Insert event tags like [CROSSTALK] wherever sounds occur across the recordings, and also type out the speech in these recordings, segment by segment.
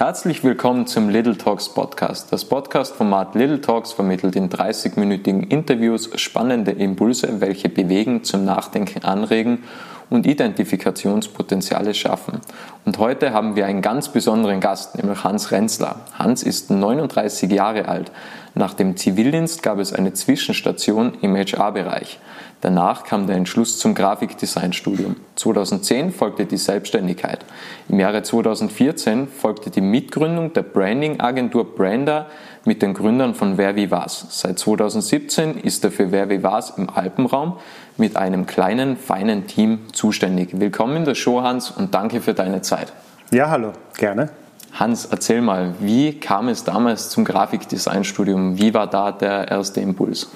Herzlich willkommen zum Little Talks Podcast. Das Podcast-Format Little Talks vermittelt in 30-minütigen Interviews spannende Impulse, welche bewegen, zum Nachdenken anregen und Identifikationspotenziale schaffen. Und heute haben wir einen ganz besonderen Gast, nämlich Hans Renzler. Hans ist 39 Jahre alt. Nach dem Zivildienst gab es eine Zwischenstation im HR-Bereich. Danach kam der Entschluss zum Grafikdesignstudium. 2010 folgte die Selbstständigkeit. Im Jahre 2014 folgte die Mitgründung der Branding-Agentur Brander mit den Gründern von Wer wie was. Seit 2017 ist er für Wer wie was im Alpenraum mit einem kleinen, feinen Team zuständig. Willkommen in der Show, Hans, und danke für deine Zeit. Ja, hallo, gerne. Hans, erzähl mal, wie kam es damals zum Grafikdesignstudium? Wie war da der erste Impuls?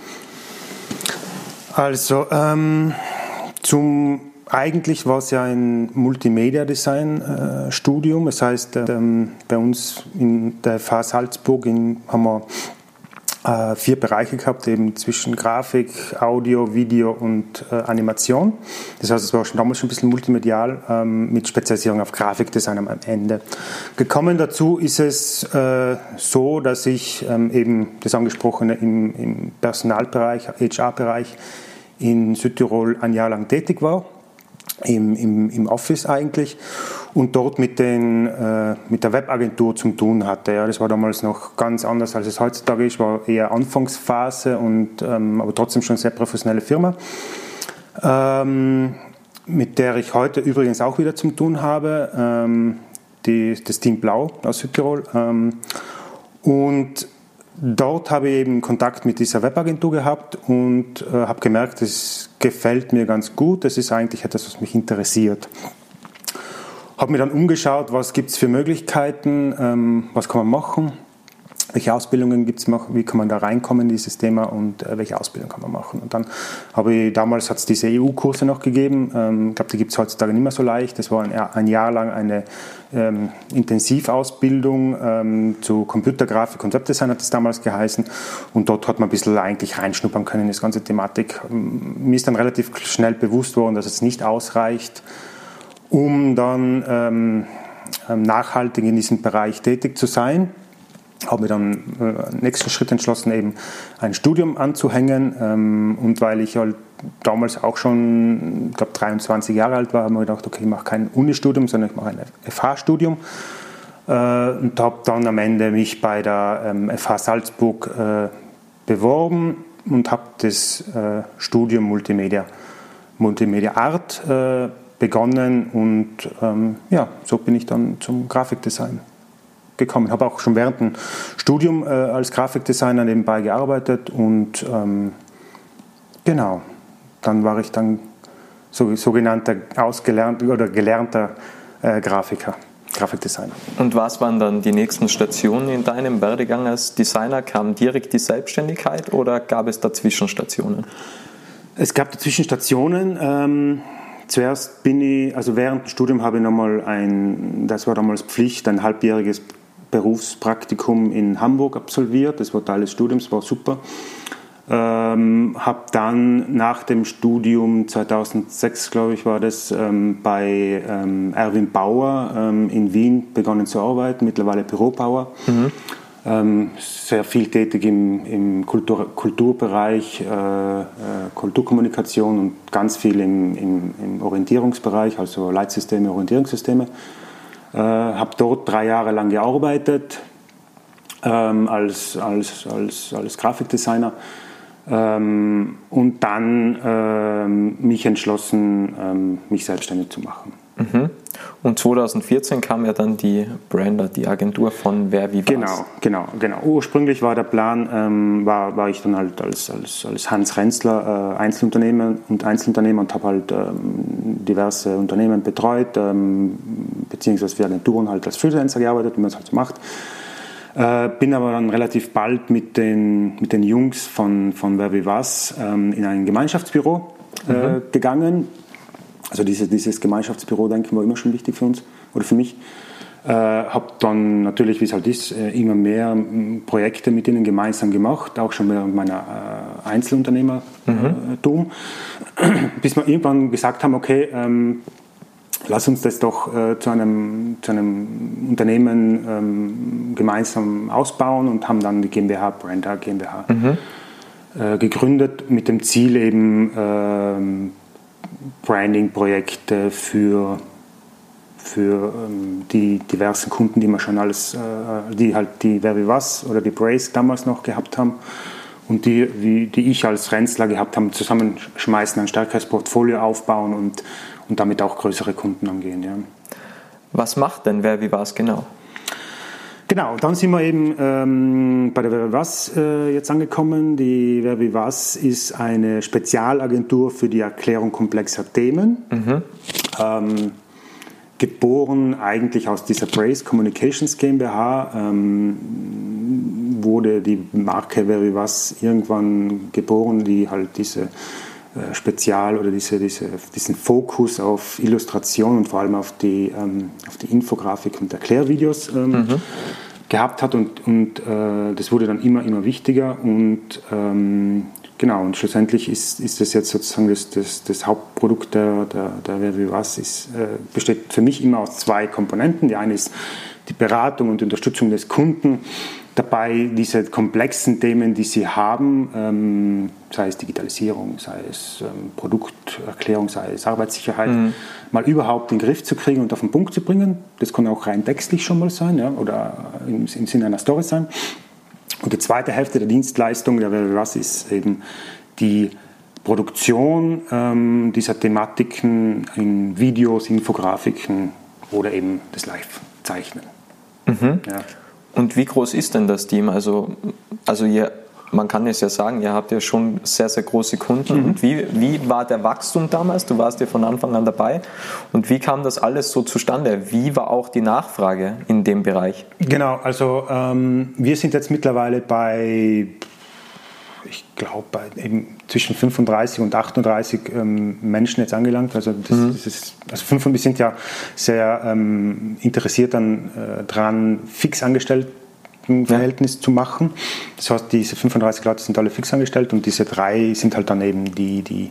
Also ähm, zum eigentlich war es ja ein Multimedia-Design-Studium. das heißt, ähm, bei uns in der FH Salzburg in, haben wir äh, vier Bereiche gehabt, eben zwischen Grafik, Audio, Video und äh, Animation. Das heißt, es war schon damals schon ein bisschen multimedial ähm, mit Spezialisierung auf Grafikdesign am Ende. Gekommen dazu ist es äh, so, dass ich ähm, eben das angesprochene im, im Personalbereich, HR-Bereich in Südtirol ein Jahr lang tätig war, im, im, im Office eigentlich, und dort mit, den, äh, mit der Webagentur zu tun hatte. Ja, das war damals noch ganz anders, als es heutzutage ist, war eher Anfangsphase, und, ähm, aber trotzdem schon sehr professionelle Firma. Ähm, mit der ich heute übrigens auch wieder zu tun habe, ähm, die, das Team Blau aus Südtirol. Ähm, und Dort habe ich eben Kontakt mit dieser Webagentur gehabt und äh, habe gemerkt, es gefällt mir ganz gut. Das ist eigentlich etwas, was mich interessiert. Habe mir dann umgeschaut, was gibt es für Möglichkeiten, ähm, was kann man machen welche Ausbildungen gibt es, wie kann man da reinkommen in dieses Thema und äh, welche Ausbildung kann man machen. Und dann habe ich, damals hat es diese EU-Kurse noch gegeben, ähm, ich glaube, die gibt es heutzutage nicht mehr so leicht. Das war ein, ein Jahr lang eine ähm, Intensivausbildung ähm, zu Computergrafik und Webdesign hat es damals geheißen und dort hat man ein bisschen eigentlich reinschnuppern können in das ganze Thematik. Ähm, mir ist dann relativ schnell bewusst worden, dass es nicht ausreicht, um dann ähm, ähm, nachhaltig in diesem Bereich tätig zu sein habe mir dann äh, nächsten Schritt entschlossen, eben ein Studium anzuhängen. Ähm, und weil ich halt damals auch schon, ich glaube 23 Jahre alt war, habe ich mir gedacht, okay, ich mache kein Unistudium, sondern ich mache ein FH-Studium. Äh, und habe dann am Ende mich bei der ähm, FH Salzburg äh, beworben und habe das äh, Studium Multimedia, Multimedia Art äh, begonnen und ähm, ja, so bin ich dann zum Grafikdesign gekommen. Ich habe auch schon während dem Studium äh, als Grafikdesigner nebenbei gearbeitet und ähm, genau, dann war ich dann so, sogenannter ausgelernter oder gelernter äh, Grafiker. Grafikdesigner. Und was waren dann die nächsten Stationen in deinem Werdegang als Designer? Kam direkt die Selbstständigkeit oder gab es dazwischen Stationen? Es gab dazwischen Stationen. Ähm, zuerst bin ich, also während dem Studium habe ich nochmal ein, das war damals Pflicht, ein halbjähriges Berufspraktikum in Hamburg absolviert. Das war Teil des Studiums, war super. Ähm, habe dann nach dem Studium 2006, glaube ich, war das ähm, bei ähm, Erwin Bauer ähm, in Wien begonnen zu arbeiten, mittlerweile Bürobauer. Mhm. Ähm, sehr viel tätig im, im Kultur, Kulturbereich, äh, äh, Kulturkommunikation und ganz viel im, im, im Orientierungsbereich, also Leitsysteme, Orientierungssysteme. Äh, habe dort drei Jahre lang gearbeitet ähm, als, als, als, als Grafikdesigner ähm, und dann ähm, mich entschlossen, ähm, mich selbstständig zu machen. Mhm. Und 2014 kam ja dann die Brander, die Agentur von Wer wie was. Genau, genau, genau. Ursprünglich war der Plan, ähm, war, war ich dann halt als, als, als Hans Renzler äh, Einzelunternehmer und Einzelunternehmer und habe halt ähm, diverse Unternehmen betreut, ähm, beziehungsweise für Agenturen halt als Freelancer gearbeitet, wie man es halt so macht. Äh, bin aber dann relativ bald mit den, mit den Jungs von, von Wer wie was ähm, in ein Gemeinschaftsbüro äh, mhm. gegangen also diese, dieses Gemeinschaftsbüro, denke ich, war immer schon wichtig für uns oder für mich. Äh, habe dann natürlich, wie es halt ist, äh, immer mehr Projekte mit ihnen gemeinsam gemacht, auch schon während meiner äh, Einzelunternehmertum, mhm. [CLEARS THROAT] bis wir irgendwann gesagt haben, okay, ähm, lass uns das doch äh, zu, einem, zu einem Unternehmen ähm, gemeinsam ausbauen und haben dann die GmbH, Brenda GmbH, mhm. äh, gegründet mit dem Ziel eben ähm, Branding-Projekte für, für ähm, die diversen Kunden, die wir schon alles, äh, die halt die Wer wie was oder die Brace damals noch gehabt haben und die, wie, die ich als Renzler gehabt habe, zusammenschmeißen, ein stärkeres Portfolio aufbauen und, und damit auch größere Kunden angehen. Ja. Was macht denn Wer wie was genau? Genau, dann sind wir eben ähm, bei der was äh, jetzt angekommen. Die was ist eine Spezialagentur für die Erklärung komplexer Themen. Mhm. Ähm, geboren eigentlich aus dieser Brace Communications GmbH. Ähm, wurde die Marke Very Was irgendwann geboren, die halt diese Spezial- oder diese, diese, diesen Fokus auf Illustration und vor allem auf die, ähm, auf die Infografik und Erklärvideos ähm, mhm. gehabt hat und, und äh, das wurde dann immer, immer wichtiger und ähm, genau, und schlussendlich ist, ist das jetzt sozusagen das, das, das Hauptprodukt der, der, der Wer wie was, ist, äh, besteht für mich immer aus zwei Komponenten. Die eine ist die Beratung und Unterstützung des Kunden dabei, diese komplexen Themen, die sie haben, ähm, sei es Digitalisierung, sei es ähm, Produkterklärung, sei es Arbeitssicherheit, mhm. mal überhaupt in den Griff zu kriegen und auf den Punkt zu bringen. Das kann auch rein textlich schon mal sein ja, oder im, im Sinne einer Story sein. Und die zweite Hälfte der Dienstleistung der WWWAS ist eben die Produktion ähm, dieser Thematiken in Videos, Infografiken oder eben das Live-Zeichnen. Mhm. Ja. Und wie groß ist denn das Team? Also, also ihr, man kann es ja sagen, ihr habt ja schon sehr, sehr große Kunden. Mhm. Und wie, wie war der Wachstum damals? Du warst ja von Anfang an dabei. Und wie kam das alles so zustande? Wie war auch die Nachfrage in dem Bereich? Genau, also ähm, wir sind jetzt mittlerweile bei ich glaube, eben zwischen 35 und 38 ähm, Menschen jetzt angelangt. Also, das, mhm. das ist, also 500, wir sind ja sehr ähm, interessiert an, äh, dran, fix angestellt Verhältnis ja. zu machen. Das heißt, diese 35 Leute sind alle fix angestellt und diese drei sind halt dann eben die, die,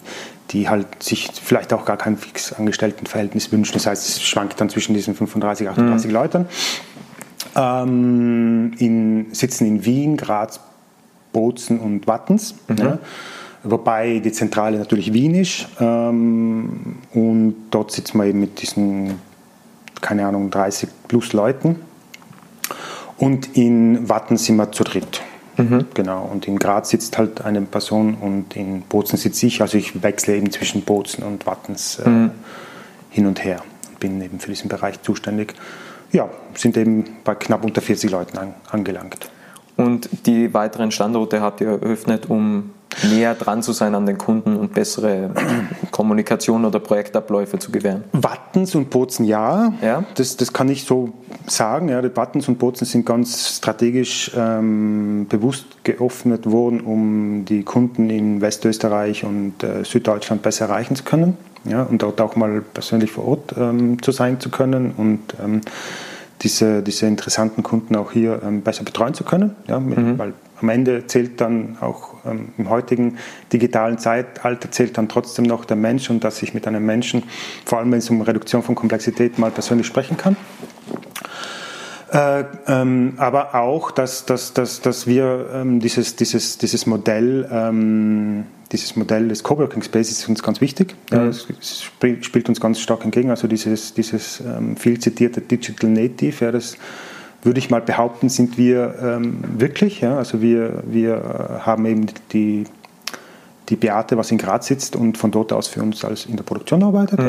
die halt sich vielleicht auch gar kein fix angestellten Verhältnis wünschen. Das heißt, es schwankt dann zwischen diesen 35, 38 mhm. Leuten. Ähm, in, sitzen in Wien, Graz, Bozen und Wattens. Mhm. Ja, wobei die Zentrale natürlich Wien ist. Ähm, und dort sitzen wir eben mit diesen, keine Ahnung, 30 plus Leuten. Und in Watten sind wir zu dritt. Mhm. Genau. Und in Graz sitzt halt eine Person und in Bozen sitze ich. Also ich wechsle eben zwischen Bozen und Wattens äh, mhm. hin und her. Bin eben für diesen Bereich zuständig. Ja, sind eben bei knapp unter 40 Leuten an, angelangt. Und die weiteren Standorte habt ihr eröffnet, um näher dran zu sein an den Kunden und bessere [CLEARS THROAT] Kommunikation oder Projektabläufe zu gewähren? Wattens und Bozen ja, ja? Das, das kann ich so sagen. Ja, die Wattens und Bozen sind ganz strategisch ähm, bewusst geöffnet worden, um die Kunden in Westösterreich und äh, Süddeutschland besser erreichen zu können ja, und dort auch mal persönlich vor Ort ähm, zu sein zu können und ähm, diese, diese interessanten Kunden auch hier ähm, besser betreuen zu können. Ja, mhm. Weil am Ende zählt dann auch ähm, im heutigen digitalen Zeitalter zählt dann trotzdem noch der Mensch und dass ich mit einem Menschen, vor allem wenn es um Reduktion von Komplexität mal persönlich sprechen kann. Äh, ähm, aber auch, dass, dass, dass, dass wir ähm, dieses, dieses, dieses Modell ähm, dieses Modell des Coworking Spaces ist uns ganz wichtig. Mhm. Es spielt uns ganz stark entgegen. Also dieses, dieses ähm, viel zitierte Digital Native, ja, das würde ich mal behaupten, sind wir ähm, wirklich. Ja. Also wir, wir haben eben die, die Beate, was in Graz sitzt und von dort aus für uns als in der Produktion arbeitet. Mhm.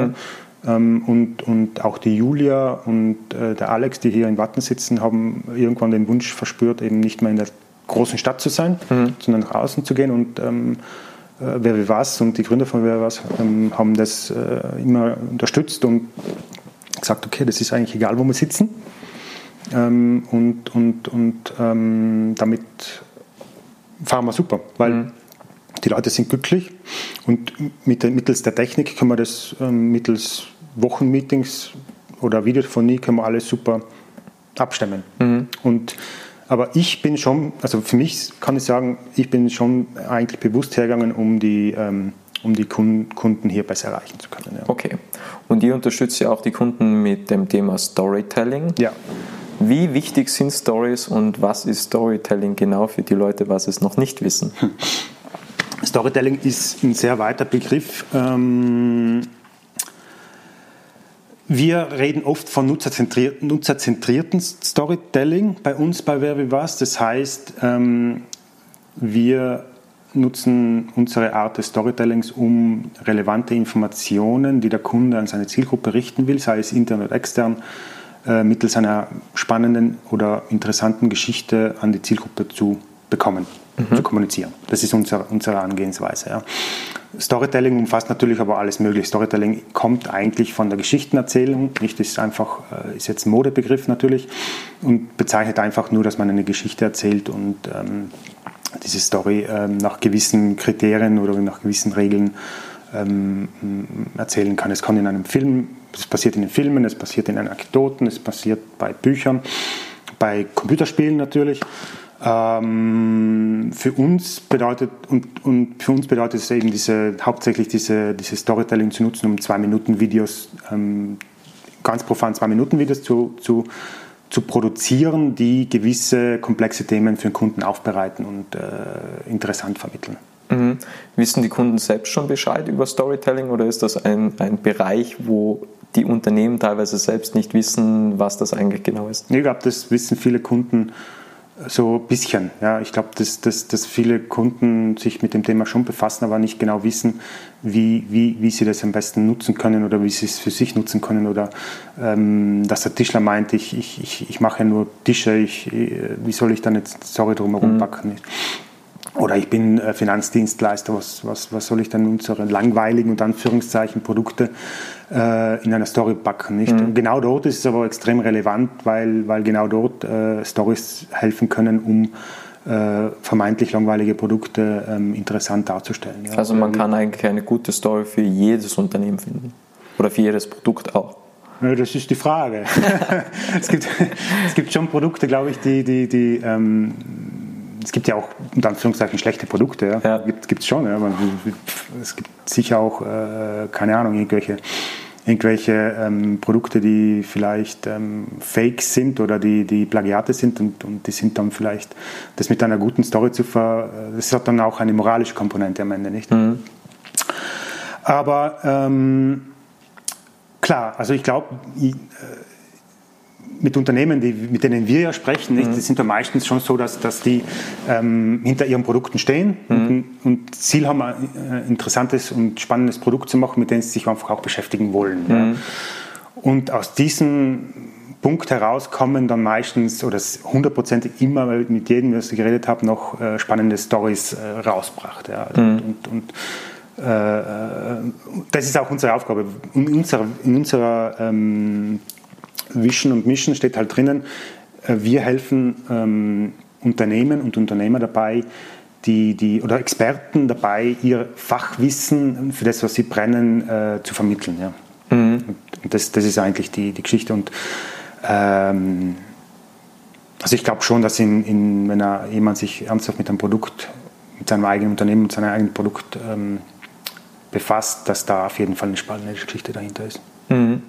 Ja. Ähm, und, und auch die Julia und äh, der Alex, die hier in Watten sitzen, haben irgendwann den Wunsch verspürt, eben nicht mehr in der großen Stadt zu sein, mhm. sondern nach außen zu gehen und ähm, äh, Wer wie was und die Gründer von Wer wie was ähm, haben das äh, immer unterstützt und gesagt, okay, das ist eigentlich egal, wo wir sitzen. Ähm, und und, und ähm, damit fahren wir super, weil mhm. die Leute sind glücklich und mit der, mittels der Technik können wir das ähm, mittels Wochenmeetings oder Videophonie können wir alles super abstimmen. Mhm. Und aber ich bin schon, also für mich kann ich sagen, ich bin schon eigentlich bewusst hergegangen, um die, ähm, um die Kunden hier besser erreichen zu können. Ja. Okay. Und ihr unterstützt ja auch die Kunden mit dem Thema Storytelling. Ja. Wie wichtig sind Stories und was ist Storytelling genau für die Leute, was es noch nicht wissen? Storytelling ist ein sehr weiter Begriff. Ähm, wir reden oft von nutzerzentrierten, nutzerzentrierten Storytelling bei uns bei Wer wie was. Das heißt, ähm, wir nutzen unsere Art des Storytellings, um relevante Informationen, die der Kunde an seine Zielgruppe richten will, sei es intern oder extern, äh, mittels einer spannenden oder interessanten Geschichte an die Zielgruppe zu bekommen, mhm. zu kommunizieren. Das ist unser, unsere Angehensweise. Ja. Storytelling umfasst natürlich aber alles mögliche. Storytelling kommt eigentlich von der Geschichtenerzählung, nicht ist einfach, äh, ist jetzt ein Modebegriff natürlich und bezeichnet einfach nur, dass man eine Geschichte erzählt und ähm, diese Story ähm, nach gewissen Kriterien oder nach gewissen Regeln ähm, erzählen kann. Es kann in einem Film, es passiert in den Filmen, es passiert in Anekdoten, es passiert bei Büchern, bei Computerspielen natürlich. Ähm, für uns bedeutet und, und für uns bedeutet es eben diese, hauptsächlich diese, diese Storytelling zu nutzen, um zwei Minuten Videos, ähm, ganz profan zwei Minuten Videos zu, zu, zu produzieren, die gewisse komplexe Themen für den Kunden aufbereiten und äh, interessant vermitteln. Mhm. Wissen die Kunden selbst schon Bescheid über Storytelling oder ist das ein, ein Bereich, wo die Unternehmen teilweise selbst nicht wissen, was das eigentlich genau ist? Ich glaube, das wissen viele Kunden so ein bisschen. Ja, ich glaube, dass, dass, dass viele Kunden sich mit dem Thema schon befassen, aber nicht genau wissen, wie, wie, wie sie das am besten nutzen können oder wie sie es für sich nutzen können. Oder ähm, dass der Tischler meint, ich, ich, ich, ich mache ja nur Tische, ich, wie soll ich dann jetzt Sorry drumherum packen? Mhm. Oder ich bin äh, Finanzdienstleister, was, was, was soll ich dann unsere langweiligen und Anführungszeichen Produkte äh, in einer Story packen? Nicht? Mhm. Genau dort ist es aber extrem relevant, weil, weil genau dort äh, Stories helfen können, um äh, vermeintlich langweilige Produkte ähm, interessant darzustellen. Ja. Also man kann eigentlich eine gute Story für jedes Unternehmen finden oder für jedes Produkt auch. Ja, das ist die Frage. [LAUGHS] es, gibt, [LAUGHS] es gibt schon Produkte, glaube ich, die, die, die ähm, es gibt ja auch unter Anführungszeichen schlechte Produkte, ja. ja. Gibt es schon, ja. Es gibt sicher auch, äh, keine Ahnung, irgendwelche, irgendwelche ähm, Produkte, die vielleicht ähm, Fakes sind oder die, die Plagiate sind und, und die sind dann vielleicht, das mit einer guten Story zu ver, das hat dann auch eine moralische Komponente am Ende, nicht? Mhm. Aber ähm, klar, also ich glaube, äh, mit Unternehmen, die, mit denen wir ja sprechen, nicht, mhm. die sind ja meistens schon so, dass, dass die ähm, hinter ihren Produkten stehen mhm. und, und, Ziel haben, ein äh, interessantes und spannendes Produkt zu machen, mit dem sie sich einfach auch beschäftigen wollen. Mhm. Ja. Und aus diesem Punkt heraus kommen dann meistens oder hundertprozentig immer, weil mit jedem, was ich geredet habe, noch äh, spannende Stories äh, rausbracht. Ja. Mhm. Und, und äh, äh, das ist auch unsere Aufgabe. In unserer, in unserer ähm, Vision und Mission steht halt drinnen, äh, wir helfen ähm, Unternehmen und Unternehmer dabei, die, die, oder Experten dabei, ihr Fachwissen für das, was sie brennen, äh, zu vermitteln. Ja. Mhm. Und das, das ist eigentlich die, die Geschichte. Und ähm, also ich glaube schon, dass in, in, wenn er, jemand sich ernsthaft mit einem Produkt, mit seinem eigenen Unternehmen, mit seinem eigenen Produkt ähm, befasst, dass da auf jeden Fall eine spannende Geschichte dahinter ist. Mhm.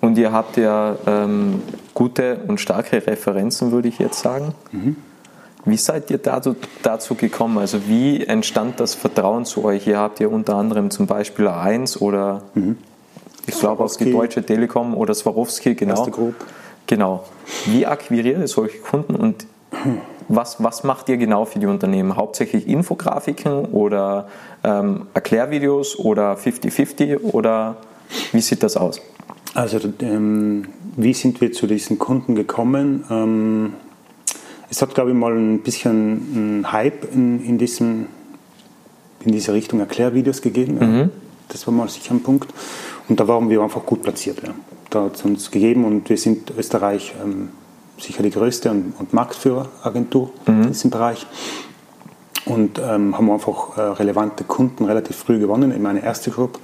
Und ihr habt ja ähm, gute und starke Referenzen, würde ich jetzt sagen. Mhm. Wie seid ihr dazu, dazu gekommen? Also wie entstand das Vertrauen zu euch? Ihr habt ja unter anderem zum Beispiel A1 oder mhm. ich glaube auch die Deutsche Telekom oder Swarovski, genau. Genau. Wie akquiriert ihr solche Kunden und was, was macht ihr genau für die Unternehmen? Hauptsächlich Infografiken oder ähm, Erklärvideos oder 50-50 oder wie sieht das aus? Also ähm, wie sind wir zu diesen Kunden gekommen? Ähm, es hat, glaube ich, mal ein bisschen einen Hype in, in, diesem, in dieser Richtung Erklärvideos gegeben. Mhm. Das war mal sicher ein Punkt. Und da waren wir einfach gut platziert. Ja. Da hat es uns gegeben und wir sind Österreich ähm, sicher die größte und, und Marktführeragentur mhm. in diesem Bereich. Und ähm, haben einfach äh, relevante Kunden relativ früh gewonnen in meine erste Gruppe.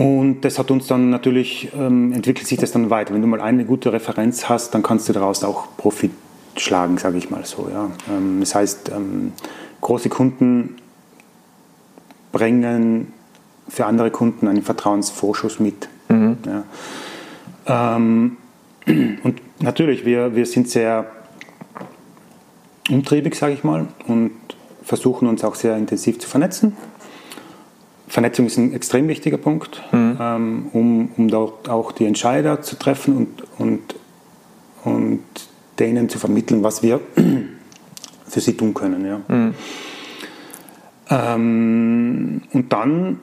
Und das hat uns dann natürlich, ähm, entwickelt sich das dann weiter. Wenn du mal eine gute Referenz hast, dann kannst du daraus auch Profit schlagen, sage ich mal so. Ja. Ähm, das heißt, ähm, große Kunden bringen für andere Kunden einen Vertrauensvorschuss mit. Mhm. Ja. Ähm, und natürlich, wir, wir sind sehr umtriebig, sage ich mal, und versuchen uns auch sehr intensiv zu vernetzen. Vernetzung ist ein extrem wichtiger Punkt, mhm. ähm, um, um dort auch die Entscheider zu treffen und, und, und denen zu vermitteln, was wir [CLEARS THROAT] für sie tun können. Ja. Mhm. Ähm, und dann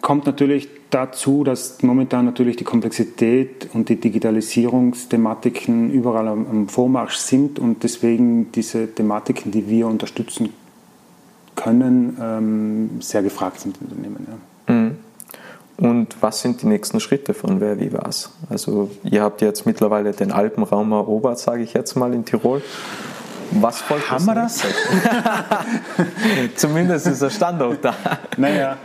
kommt natürlich dazu, dass momentan natürlich die Komplexität und die Digitalisierungsthematiken überall am, am Vormarsch sind und deswegen diese Thematiken, die wir unterstützen können, ähm, sehr gefragt sind in Unternehmen. Ja. Mhm. Und was sind die nächsten Schritte von Wer wie was? Also ihr habt jetzt mittlerweile den Alpenraum erobert, sage ich jetzt mal in Tirol. Was folgt Haben wir das? [LAUGHS] Zumindest ist der Standort da. Naja.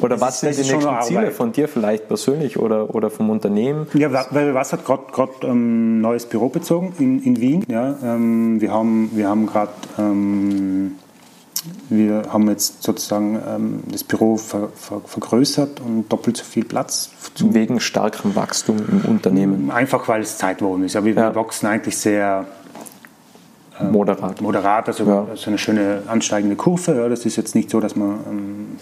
Oder das was ist, sind die nächsten Ziele von dir vielleicht persönlich oder, oder vom Unternehmen? Ja, weil was hat gerade ein ähm, neues Büro bezogen in, in Wien. Ja, ähm, wir haben, wir haben gerade ähm, wir haben jetzt sozusagen ähm, das Büro ver, ver, vergrößert und doppelt so viel Platz. Wegen starkem Wachstum im Unternehmen? Einfach weil es Zeit geworden ist. Aber wir, ja. wir wachsen eigentlich sehr ähm, moderat. Moderat, also ja. so eine schöne ansteigende Kurve. Ja. Das ist jetzt nicht so, dass wir ähm,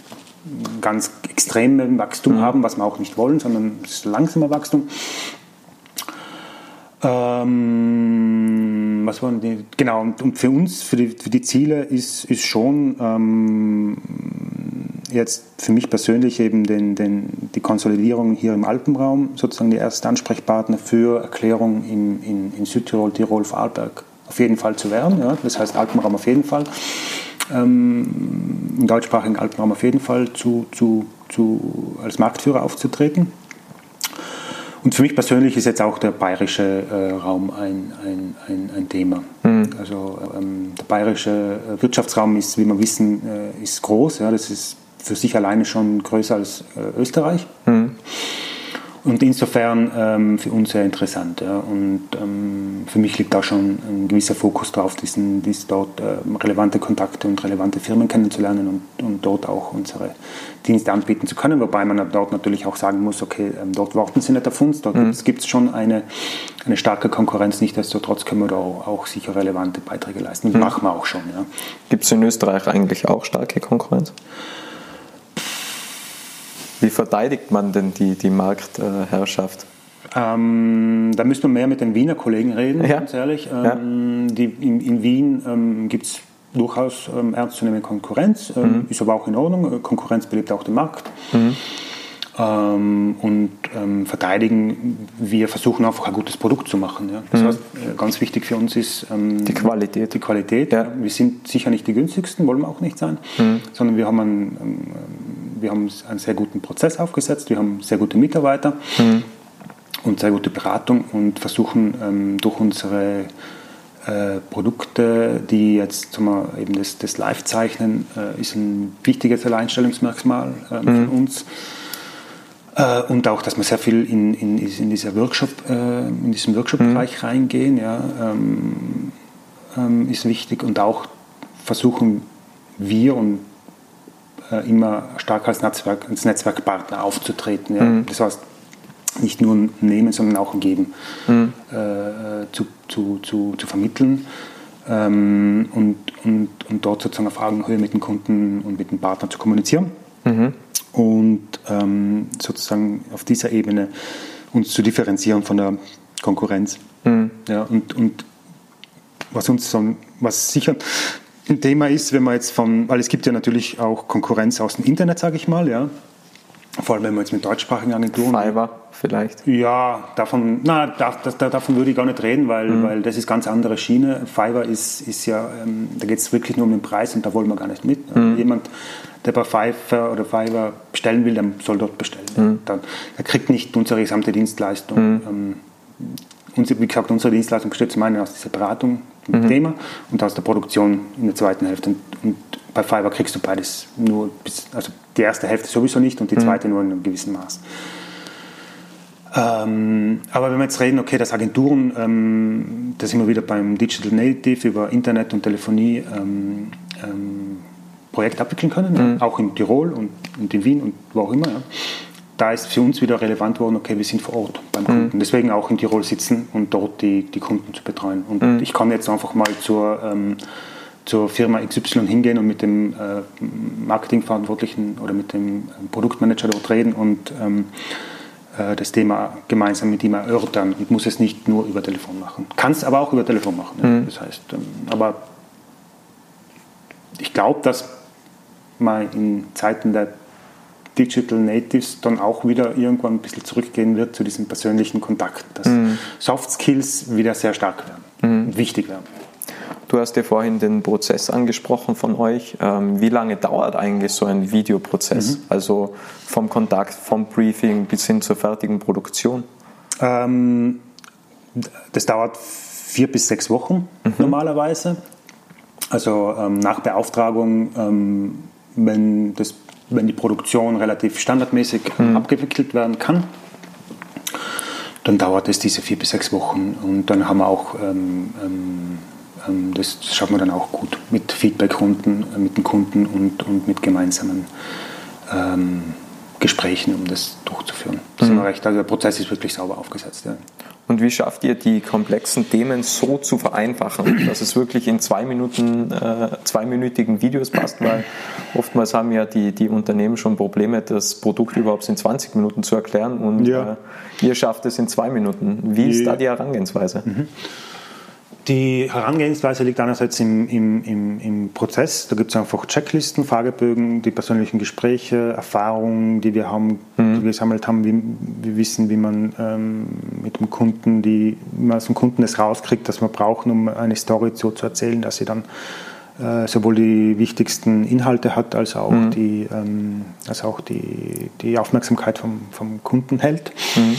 ganz extreme Wachstum mhm. haben, was wir auch nicht wollen, sondern es ist langsamer Wachstum. Ähm, was waren die? Genau, und, für uns, für die, für die Ziele ist, ist schon ähm, jetzt für mich persönlich eben den, den, die Konsolidierung hier im Alpenraum, sozusagen die erste Ansprechpartner für Erklärung in, in, in Südtirol, Tirol, Vorarlberg auf jeden Fall zu werden. Ja? Das heißt Alpenraum auf jeden Fall. Ähm, Im deutschsprachigen Alpenraum auf jeden Fall zu, zu, zu, als Marktführer aufzutreten. Und für mich persönlich ist jetzt auch der bayerische äh, Raum ein, ein, ein, ein Thema. Mhm. Also ähm, der bayerische äh, Wirtschaftsraum ist, wie wir wissen, äh, ist groß. Ja, das ist für sich alleine schon größer als äh, Österreich. Mhm. Und insofern ähm, für uns sehr interessant. Ja. Und ähm, für mich liegt da schon ein gewisser Fokus drauf, diesen, dies dort äh, relevante Kontakte und relevante Firmen kennenzulernen und, und dort auch unsere Dienste anbieten zu können. Wobei man dort natürlich auch sagen muss, okay, ähm, dort warten sie nicht auf uns, dort mhm. gibt es schon eine, eine starke Konkurrenz. Nichtsdestotrotz können wir da auch, sicher relevante Beiträge leisten. Mhm. machen wir auch schon. Ja. Gibt es in Österreich eigentlich auch starke Konkurrenz? Wie verteidigt man denn die, die Marktherrschaft? Ähm, da müsste man mehr mit den Wiener Kollegen reden, ja. ganz ehrlich. Ähm, ja. die, in, in Wien ähm, gibt es durchaus ähm, ernstzunehmende Konkurrenz, ähm, mhm. ist aber auch in Ordnung. Konkurrenz belebt auch den Markt. Mhm. Ähm, und ähm, verteidigen, wir versuchen einfach ein gutes Produkt zu machen. Ja. Das mhm. heißt, äh, ganz wichtig für uns ist ähm, die Qualität. Die Qualität. Ja. Wir sind sicher nicht die günstigsten, wollen wir auch nicht sein, mhm. sondern wir haben, einen, ähm, wir haben einen sehr guten Prozess aufgesetzt, wir haben sehr gute Mitarbeiter mhm. und sehr gute Beratung und versuchen ähm, durch unsere äh, Produkte, die jetzt zum Beispiel eben das, das Live-Zeichnen äh, ist ein wichtiges Alleinstellungsmerkmal äh, für mhm. uns äh, und auch, dass wir sehr viel in, in, in, dieser Workshop, äh, in diesen Workshop-Bereich mhm. reingehen, ja, ähm, ähm, ist wichtig. Und auch versuchen wir und äh, immer stark als, Netzwerk, als Netzwerkpartner aufzutreten. Ja. Mhm. Das heißt, nicht nur ein Nehmen, sondern auch ein Geben mhm. äh, zu, zu, zu, zu vermitteln. Ähm, und, und, und dort sozusagen auf Augenhöhe mit den Kunden und mit den Partnern zu kommunizieren. Mhm und ähm, sozusagen auf dieser Ebene uns zu differenzieren von der Konkurrenz. Mhm. Ja, und, und was uns so, was sicher ein Thema ist, wenn man jetzt von, weil es gibt ja natürlich auch Konkurrenz aus dem Internet, sage ich mal, ja. Vor allem, wenn man jetzt mit deutschsprachigen Agenturen. Fiverr vielleicht? Ja, davon, na, da, da, davon würde ich gar nicht reden, weil, mhm. weil das ist ganz andere Schiene. Fiverr ist, ist ja, ähm, da geht es wirklich nur um den Preis und da wollen wir gar nicht mit. Mhm. Jemand, der bei Fiverr oder Fiverr bestellen will, der soll dort bestellen. Mhm. Dann, er kriegt nicht unsere gesamte Dienstleistung. Mhm. Ähm, wie gesagt, unsere Dienstleistung besteht zum einen aus dieser Beratung mhm. Thema und aus der Produktion in der zweiten Hälfte. Und, und bei Fiverr kriegst du beides nur, bis, also die erste Hälfte sowieso nicht und die mhm. zweite nur in einem gewissen Maß. Ähm, aber wenn wir jetzt reden, okay, dass Agenturen, ähm, da sind wir wieder beim Digital Native über Internet und Telefonie, ähm, ähm Projekt abwickeln können, mhm. auch in Tirol und, und, in Wien und wo auch immer. Ja. Da ist für uns wieder relevant worden, okay, wir sind vor Ort beim Kunden. Mhm. Deswegen auch in Tirol sitzen und dort die, die Kunden zu betreuen. Und mhm. ich kann jetzt einfach mal zur, ähm, zur Firma XY hingehen und mit dem äh, Marketingverantwortlichen oder mit dem Produktmanager dort reden und ähm, äh, das Thema gemeinsam mit ihm erörtern und muss es nicht nur über Telefon machen. Kann es aber auch über Telefon machen. Mhm. Das heißt, ähm, aber ich glaube, dass man in Zeiten der Digital Natives dann auch wieder irgendwann ein bisschen zurückgehen wird zu diesem persönlichen Kontakt, dass mhm. Soft Skills wieder sehr stark werden mhm. und wichtig werden. Du hast ja vorhin den Prozess angesprochen von euch. Ähm, wie lange dauert eigentlich so ein Videoprozess? Mhm. Also vom Kontakt, vom Briefing bis hin zur fertigen Produktion? Ähm, das dauert vier bis sechs Wochen mhm. normalerweise. Also ähm, nach Beauftragung, ähm, wenn, das, wenn die Produktion relativ standardmäßig mhm. abgewickelt werden kann, dann dauert es diese vier bis sechs Wochen und dann haben wir auch ähm, ähm ähm, das schaffen wir dann auch gut mit Feedbackrunden äh, mit den Kunden und, und mit gemeinsamen ähm, Gesprächen, um das durchzuführen. Das mhm. recht, also der Prozess ist wirklich sauber aufgesetzt. Ja. Und wie schafft ihr die komplexen Themen so zu vereinfachen, dass es wirklich in zwei Minuten, äh, zweiminütigen Videos passt? Weil oftmals haben ja die, die Unternehmen schon Probleme, das Produkt überhaupt in 20 Minuten zu erklären und ja. äh, ihr schafft es in zwei Minuten. Wie ist da die Herangehensweise? Mhm. Die Herangehensweise liegt einerseits im, im, im, im Prozess. Da gibt es einfach Checklisten, Fragebögen, die persönlichen Gespräche, Erfahrungen, die wir haben, mhm. die wir gesammelt haben. Wie, wir wissen, wie man ähm, mit dem Kunden, die, wie man aus dem Kunden das rauskriegt, das wir brauchen, um eine Story so zu erzählen, dass sie dann äh, sowohl die wichtigsten Inhalte hat, als auch mhm. die, ähm, als auch die, die Aufmerksamkeit vom, vom Kunden hält. Mhm.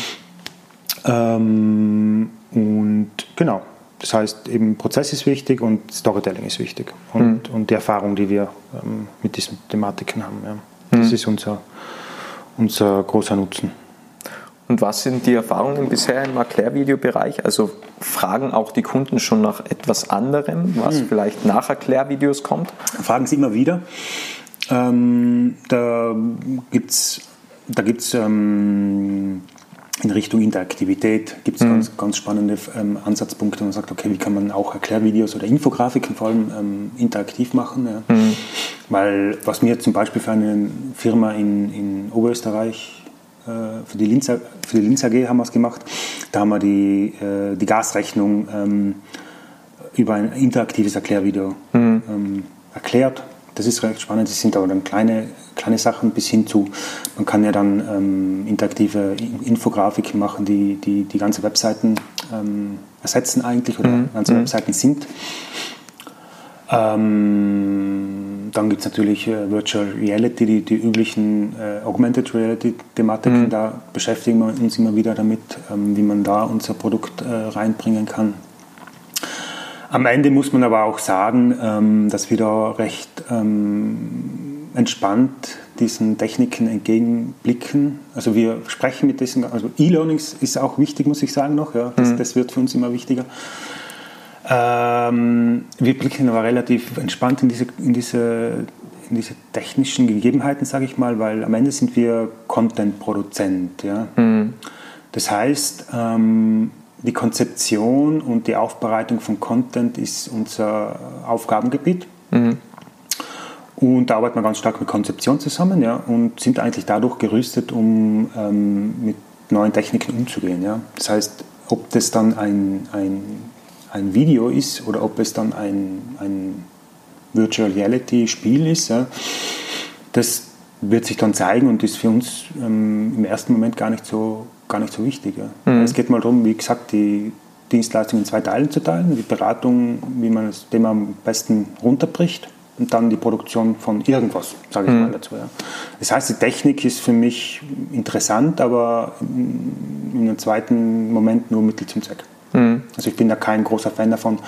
Ähm, und genau, das heißt, eben Prozess ist wichtig und Storytelling ist wichtig und, mhm. und die Erfahrung, die wir ähm, mit diesen Thematiken haben. Ja. Das mhm. ist unser, unser großer Nutzen. Und was sind die Erfahrungen bisher im Erklärvideobereich? Also fragen auch die Kunden schon nach etwas anderem, was mhm. vielleicht nach Erklärvideos kommt? Fragen sie immer wieder. Ähm, da gibt es da gibt's, ähm, in Richtung Interaktivität gibt es mhm. ganz, ganz spannende ähm, Ansatzpunkte. Man sagt, okay, wie kann man auch Erklärvideos oder Infografiken vor allem ähm, interaktiv machen? Ja. Mhm. Weil was mir zum Beispiel für eine Firma in, in Oberösterreich, äh, für, die Linz, für die Linz AG haben wir es gemacht, da haben wir die, äh, die Gasrechnung ähm, über ein interaktives Erklärvideo mhm. Ähm, erklärt das ist recht spannend. Das sind aber dann kleine, kleine Sachen bis hin zu, man kann ja dann ähm, interaktive Infografiken machen, die die, die ganze Webseiten ähm, ersetzen eigentlich oder mhm. ganze mhm. Webseiten sind. Ähm, dann gibt es natürlich äh, Virtual Reality, die, die üblichen äh, Augmented Reality-Thematiken. Mhm. Da beschäftigen wir uns immer wieder damit, ähm, wie man da unser Produkt äh, reinbringen kann. Am Ende muss man aber auch sagen, ähm, dass wir da recht ähm, entspannt diesen Techniken entgegenblicken. Also wir sprechen mit diesen, also E-Learnings ist auch wichtig, muss ich sagen noch, ja, das, mhm. das wird für uns immer wichtiger. Ähm, wir blicken aber relativ entspannt in diese, in diese, in diese technischen Gegebenheiten, sage ich mal, weil am Ende sind wir Content-Produzent. Ja? Mhm. Das heißt, ähm, die Konzeption und die Aufbereitung von Content ist unser Aufgabengebiet. Mhm. Und da arbeiten wir ganz stark mit Konzeption zusammen ja, und sind eigentlich dadurch gerüstet, um ähm, mit neuen Techniken umzugehen. Ja. Das heißt, ob das dann ein, ein, ein Video ist oder ob es dann ein, ein Virtual Reality Spiel ist, ja, das wird sich dann zeigen und ist für uns ähm, im ersten Moment gar nicht so gar nicht so wichtig. Ja. Mhm. Es geht mal darum, wie gesagt, die Dienstleistung in zwei Teilen zu teilen. Die Beratung, wie man das Thema am besten runterbricht und dann die Produktion von irgendwas, sage ich mhm. mal dazu. Ja. Das heißt, die Technik ist für mich interessant, aber in einem zweiten Moment nur Mittel zum Zweck. Mhm. Also ich bin da kein großer Fan davon,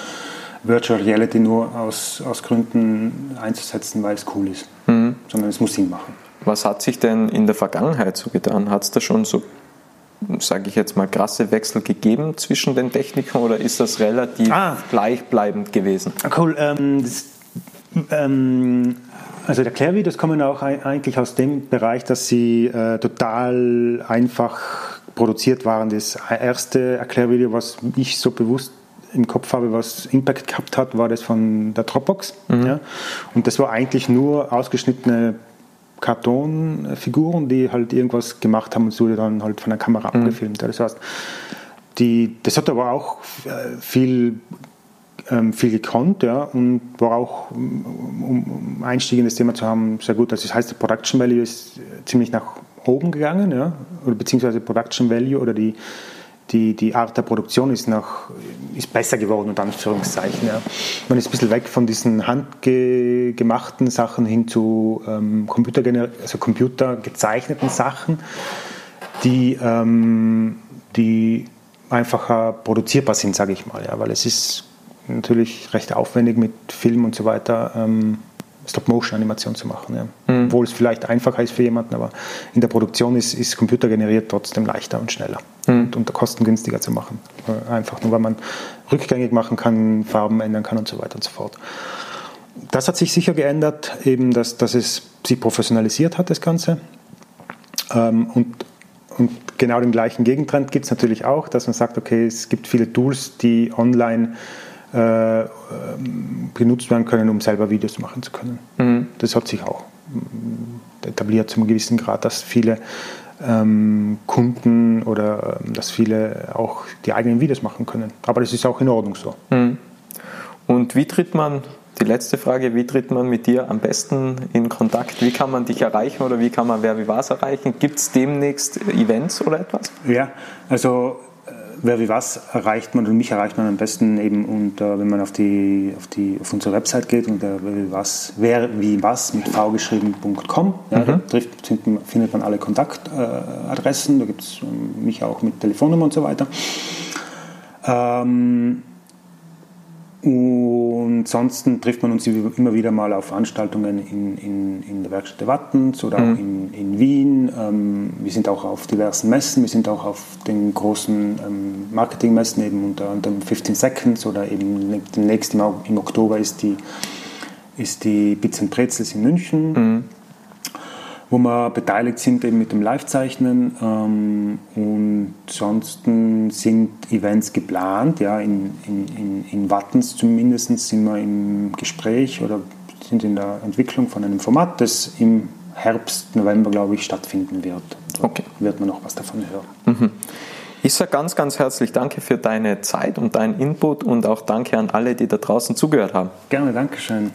Virtual Reality nur aus, aus Gründen einzusetzen, weil es cool ist, mhm. sondern es muss Sinn machen. Was hat sich denn in der Vergangenheit so getan? Hat es da schon so sage ich jetzt mal, krasse Wechsel gegeben zwischen den Techniken oder ist das relativ ah. gleichbleibend gewesen? Cool. Ähm, das, ähm, Also der Erklärvideos kommen auch eigentlich aus dem Bereich, dass sie äh, total einfach produziert waren. Das erste Erklärvideo, was ich so bewusst im Kopf habe, was Impact gehabt hat, war das von der Dropbox. Mhm. Ja. Und das war eigentlich nur ausgeschnittene Kartonfiguren, die halt irgendwas gemacht haben und so dann halt von der Kamera mhm. abgefilmt. Das heißt, die, das hat aber auch äh, viel, ähm, viel gekonnt ja, und war auch, um, um Einstieg in das Thema zu haben, sehr gut. Also das heißt, der Production Value ist ziemlich nach oben gegangen, ja, oder beziehungsweise Production Value oder die, die, die Art der Produktion ist, nach, ist besser geworden, unter Anführungszeichen. Ja. Man ist ein bisschen weg von diesen handgemachten Sachen hin zu ähm, Computer also computergezeichneten Sachen, die, ähm, die einfacher produzierbar sind, sage ich mal. Ja, weil es ist natürlich recht aufwendig mit Film und so weiter. Ähm, Stop-Motion-Animation zu machen. Ja. Mhm. Obwohl es vielleicht einfacher ist für jemanden, aber in der Produktion ist, ist computergeneriert trotzdem leichter und schneller mhm. und, und kostengünstiger zu machen. Äh, einfach nur, weil man rückgängig machen kann, Farben ändern kann und so weiter und so fort. Das hat sich sicher geändert, eben, dass, dass es sich professionalisiert hat, das Ganze. Ähm, und, und genau den gleichen Gegentrend gibt es natürlich auch, dass man sagt, okay, es gibt viele Tools, die online äh, genutzt werden können, um selber Videos machen zu können. Mhm. Das hat sich auch etabliert zum gewissen Grad, dass viele ähm, Kunden oder ähm, dass viele auch die eigenen Videos machen können. Aber das ist auch in Ordnung so. Mhm. Und wie tritt man, die letzte Frage, wie tritt man mit dir am besten in Kontakt? Wie kann man dich erreichen oder wie kann man Wer wie was erreichen? Gibt es demnächst Events oder etwas? Ja, also wer wie was erreicht man und mich erreicht man am besten eben unter, wenn man auf die, auf die auf unsere Website geht unter wer wie was, wer wie was mit v geschrieben.com. Ja, mhm. Da trifft, findet man alle Kontaktadressen, da gibt es ähm, mich auch mit Telefonnummer und so weiter. Ähm, und ansonsten trifft man uns immer wieder mal auf Veranstaltungen in, in, in der Werkstatt der Wattens oder mhm. auch in, in Wien. Ähm, wir sind auch auf diversen Messen, wir sind auch auf den großen ähm, Marketingmessen, eben unter anderem 15 Seconds oder eben demnächst im, im Oktober ist die, ist die Bits and Prezels in München. Mhm wo wir beteiligt sind eben mit dem Live-Zeichnen. Ähm, und ansonsten sind Events geplant, ja, in, in, in Wattens zumindest sind wir im Gespräch oder sind in der Entwicklung von einem Format, das im Herbst, November, glaube ich, stattfinden wird. So okay. wird man noch was davon hören. Mhm. Ich sage ganz, ganz herzlich Danke für deine Zeit und deinen Input und auch Danke an alle, die da draußen zugehört haben. Gerne, Dankeschön.